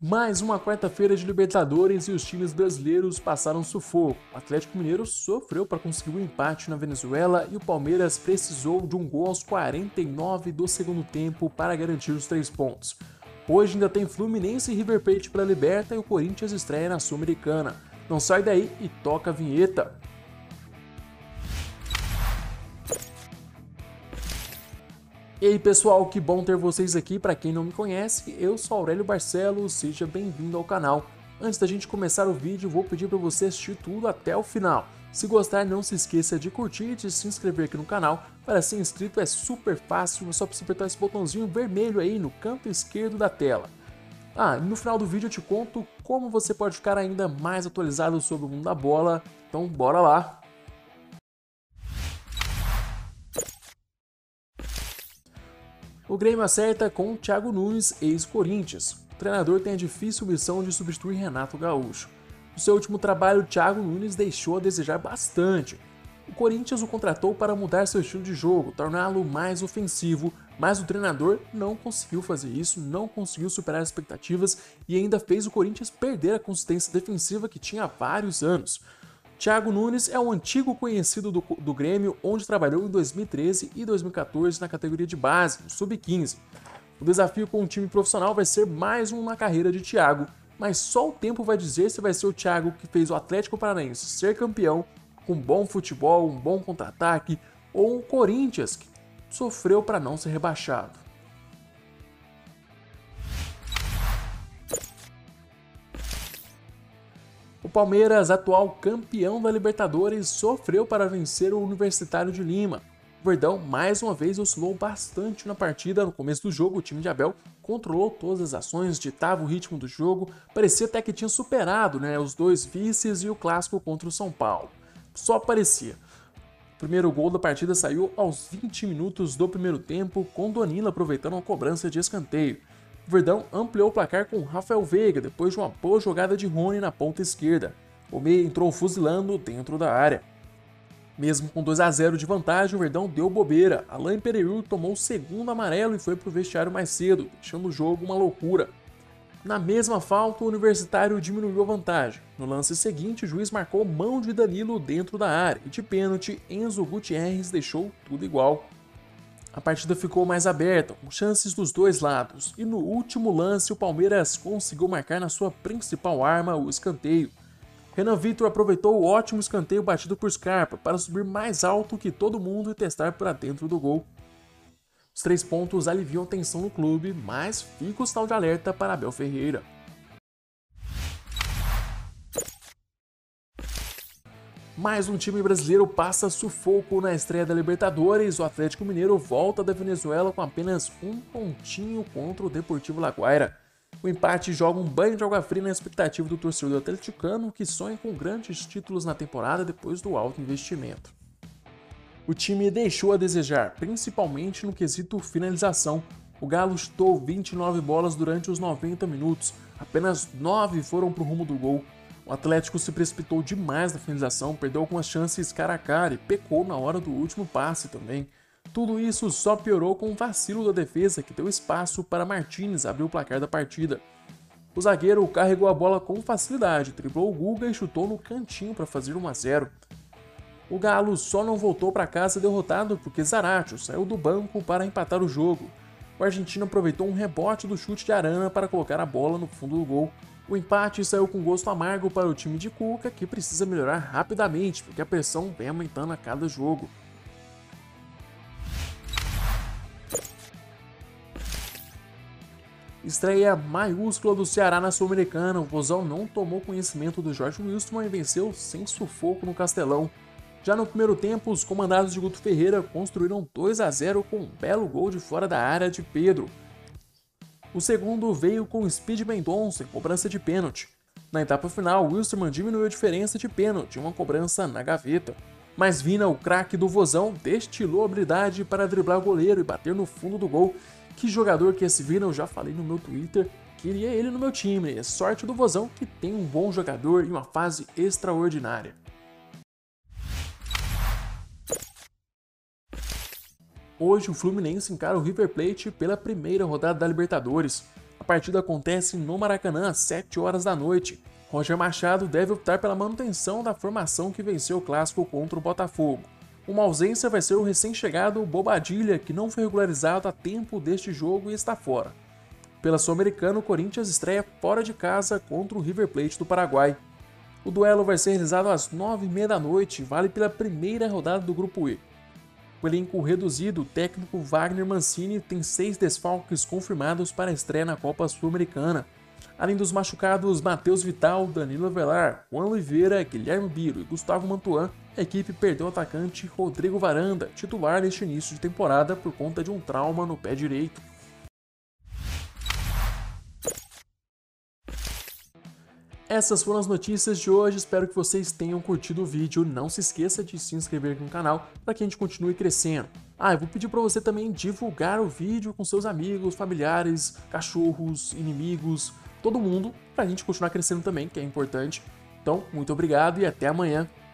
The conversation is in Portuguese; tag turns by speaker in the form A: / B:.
A: Mais uma quarta-feira de Libertadores e os times brasileiros passaram sufoco. O Atlético Mineiro sofreu para conseguir o um empate na Venezuela e o Palmeiras precisou de um gol aos 49 do segundo tempo para garantir os três pontos. Hoje ainda tem Fluminense e River Plate para a Liberta e o Corinthians estreia na Sul-Americana. Não sai daí e toca a vinheta. E aí pessoal, que bom ter vocês aqui. Para quem não me conhece, eu sou Aurélio Barcelos, seja bem-vindo ao canal. Antes da gente começar o vídeo, vou pedir para você assistir tudo até o final. Se gostar, não se esqueça de curtir e de se inscrever aqui no canal. Para ser inscrito é super fácil, é só você apertar esse botãozinho vermelho aí no canto esquerdo da tela. Ah, no final do vídeo eu te conto como você pode ficar ainda mais atualizado sobre o mundo da bola, então bora lá! O Grêmio acerta com Thiago Nunes, ex-Corinthians. O treinador tem a difícil missão de substituir Renato Gaúcho. No seu último trabalho, Thiago Nunes deixou a desejar bastante. O Corinthians o contratou para mudar seu estilo de jogo, torná-lo mais ofensivo, mas o treinador não conseguiu fazer isso, não conseguiu superar as expectativas e ainda fez o Corinthians perder a consistência defensiva que tinha há vários anos. Thiago Nunes é um antigo conhecido do, do Grêmio, onde trabalhou em 2013 e 2014 na categoria de base, sub-15. O desafio com o time profissional vai ser mais uma carreira de Thiago, mas só o tempo vai dizer se vai ser o Thiago que fez o Atlético Paranaense ser campeão, com bom futebol, um bom contra-ataque, ou o Corinthians, que sofreu para não ser rebaixado. Palmeiras, atual campeão da Libertadores, sofreu para vencer o Universitário de Lima. O Verdão mais uma vez oscilou bastante na partida. No começo do jogo, o time de Abel controlou todas as ações, ditava o ritmo do jogo, parecia até que tinha superado né, os dois vices e o clássico contra o São Paulo. Só parecia. O primeiro gol da partida saiu aos 20 minutos do primeiro tempo, com Donila aproveitando a cobrança de escanteio. Verdão ampliou o placar com Rafael Veiga depois de uma boa jogada de Rony na ponta esquerda. O meia entrou fuzilando dentro da área. Mesmo com 2 a 0 de vantagem, o Verdão deu bobeira. Alain Pereur tomou o segundo amarelo e foi para o vestiário mais cedo, deixando o jogo uma loucura. Na mesma falta, o Universitário diminuiu a vantagem. No lance seguinte, o juiz marcou mão de Danilo dentro da área e de pênalti, Enzo Gutierrez deixou tudo igual. A partida ficou mais aberta, com chances dos dois lados, e no último lance o Palmeiras conseguiu marcar na sua principal arma, o escanteio. Renan Vitor aproveitou o ótimo escanteio batido por Scarpa para subir mais alto que todo mundo e testar para dentro do gol. Os três pontos aliviam a tensão no clube, mas fica o sinal de alerta para Abel Ferreira. Mais um time brasileiro passa sufoco na estreia da Libertadores. O Atlético Mineiro volta da Venezuela com apenas um pontinho contra o Deportivo Laguaira. O empate joga um banho de água fria na expectativa do torcedor atleticano que sonha com grandes títulos na temporada depois do alto investimento. O time deixou a desejar, principalmente no quesito finalização. O Galo chutou 29 bolas durante os 90 minutos, apenas 9 foram para o rumo do gol. O Atlético se precipitou demais na finalização, perdeu algumas chances cara a cara e pecou na hora do último passe também. Tudo isso só piorou com o vacilo da defesa que deu espaço para Martinez abrir o placar da partida. O zagueiro carregou a bola com facilidade, driblou o Guga e chutou no cantinho para fazer 1 a 0. O Galo só não voltou para casa derrotado porque Zaratio saiu do banco para empatar o jogo. O argentino aproveitou um rebote do chute de Arana para colocar a bola no fundo do gol o empate saiu com gosto amargo para o time de Cuca, que precisa melhorar rapidamente, porque a pressão vem aumentando a cada jogo. Estreia maiúscula do Ceará na Sul-Americana, o Vozão não tomou conhecimento do Jorge Wilson e venceu sem sufoco no Castelão. Já no primeiro tempo, os comandados de Guto Ferreira construíram 2 a 0 com um belo gol de fora da área de Pedro. O segundo veio com Speed Mendonça em cobrança de pênalti. Na etapa final, Wilstermann diminuiu a diferença de pênalti, uma cobrança na gaveta. Mas Vina, o craque do Vozão, destilou habilidade para driblar o goleiro e bater no fundo do gol. Que jogador que esse Vina, eu já falei no meu Twitter, queria ele no meu time. É sorte do Vozão que tem um bom jogador e uma fase extraordinária. Hoje o Fluminense encara o River Plate pela primeira rodada da Libertadores. A partida acontece no Maracanã às 7 horas da noite. Roger Machado deve optar pela manutenção da formação que venceu o clássico contra o Botafogo. Uma ausência vai ser o recém-chegado Bobadilha, que não foi regularizado a tempo deste jogo e está fora. Pela Sul-Americana, o Corinthians estreia fora de casa contra o River Plate do Paraguai. O duelo vai ser realizado às 9h30 da noite, vale pela primeira rodada do Grupo E. O elenco reduzido, o técnico Wagner Mancini tem seis desfalques confirmados para a estreia na Copa Sul-Americana. Além dos machucados Matheus Vital, Danilo Avelar, Juan Oliveira, Guilherme Biro e Gustavo Mantuan, a equipe perdeu o atacante Rodrigo Varanda, titular neste início de temporada por conta de um trauma no pé direito. Essas foram as notícias de hoje, espero que vocês tenham curtido o vídeo. Não se esqueça de se inscrever no canal para que a gente continue crescendo. Ah, eu vou pedir para você também divulgar o vídeo com seus amigos, familiares, cachorros, inimigos, todo mundo, para a gente continuar crescendo também, que é importante. Então, muito obrigado e até amanhã.